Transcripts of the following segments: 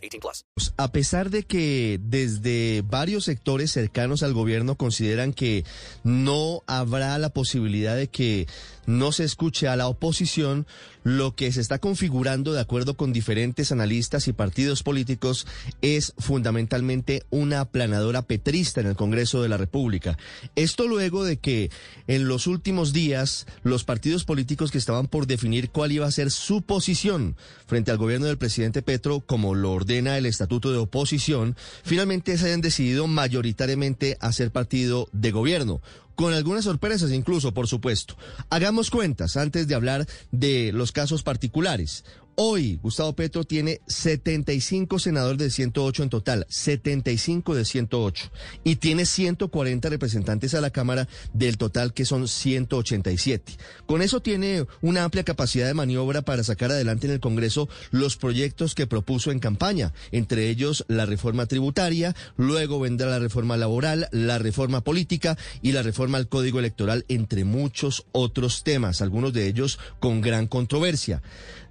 18 plus. A pesar de que desde varios sectores cercanos al gobierno consideran que no habrá la posibilidad de que no se escuche a la oposición, lo que se está configurando de acuerdo con diferentes analistas y partidos políticos es fundamentalmente una aplanadora petrista en el Congreso de la República. Esto luego de que en los últimos días los partidos políticos que estaban por definir cuál iba a ser su posición frente al gobierno del presidente Petro, como lo ordena el Estatuto de Oposición, finalmente se hayan decidido mayoritariamente a ser partido de gobierno con algunas sorpresas incluso, por supuesto. Hagamos cuentas antes de hablar de los casos particulares. Hoy Gustavo Petro tiene 75 senadores de 108 en total, 75 de 108, y tiene 140 representantes a la Cámara del total que son 187. Con eso tiene una amplia capacidad de maniobra para sacar adelante en el Congreso los proyectos que propuso en campaña, entre ellos la reforma tributaria, luego vendrá la reforma laboral, la reforma política y la reforma al Código Electoral, entre muchos otros temas, algunos de ellos con gran controversia.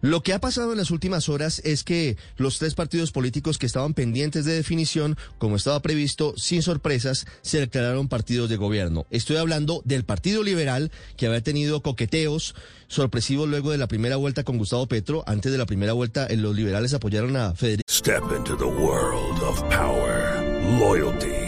Lo que ha pasado en las últimas horas es que los tres partidos políticos que estaban pendientes de definición, como estaba previsto, sin sorpresas, se declararon partidos de gobierno. Estoy hablando del Partido Liberal, que había tenido coqueteos sorpresivos luego de la primera vuelta con Gustavo Petro. Antes de la primera vuelta, los liberales apoyaron a Federico. Step into the world of power, loyalty,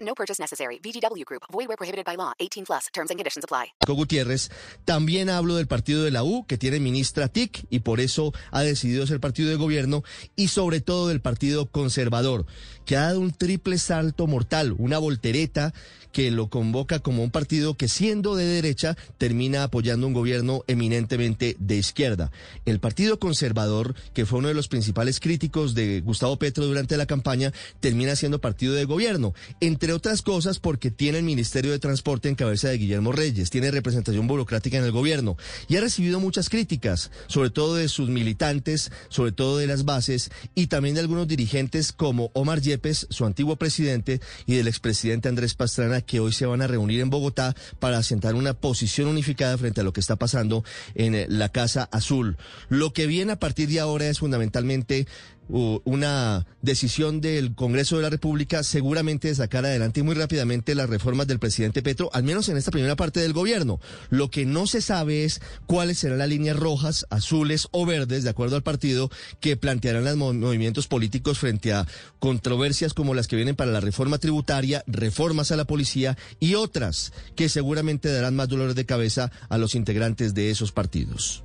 No purchase necessary. VGW Group. Void where prohibited by law. 18 plus. Terms and conditions apply. Gutiérrez. También hablo del partido de la U, que tiene ministra TIC y por eso ha decidido ser partido de gobierno, y sobre todo del partido conservador, que ha dado un triple salto mortal, una voltereta que lo convoca como un partido que siendo de derecha termina apoyando un gobierno eminentemente de izquierda. El Partido Conservador, que fue uno de los principales críticos de Gustavo Petro durante la campaña, termina siendo partido de gobierno, entre otras cosas porque tiene el Ministerio de Transporte en cabeza de Guillermo Reyes, tiene representación burocrática en el gobierno y ha recibido muchas críticas, sobre todo de sus militantes, sobre todo de las bases y también de algunos dirigentes como Omar Yepes, su antiguo presidente, y del expresidente Andrés Pastrana, que hoy se van a reunir en Bogotá para asentar una posición unificada frente a lo que está pasando en eh, la Casa Azul. Lo que viene a partir de ahora es fundamentalmente una decisión del Congreso de la República seguramente de sacar adelante muy rápidamente las reformas del presidente Petro, al menos en esta primera parte del gobierno. Lo que no se sabe es cuáles serán las líneas rojas, azules o verdes, de acuerdo al partido, que plantearán los movimientos políticos frente a controversias como las que vienen para la reforma tributaria, reformas a la policía y otras que seguramente darán más dolores de cabeza a los integrantes de esos partidos.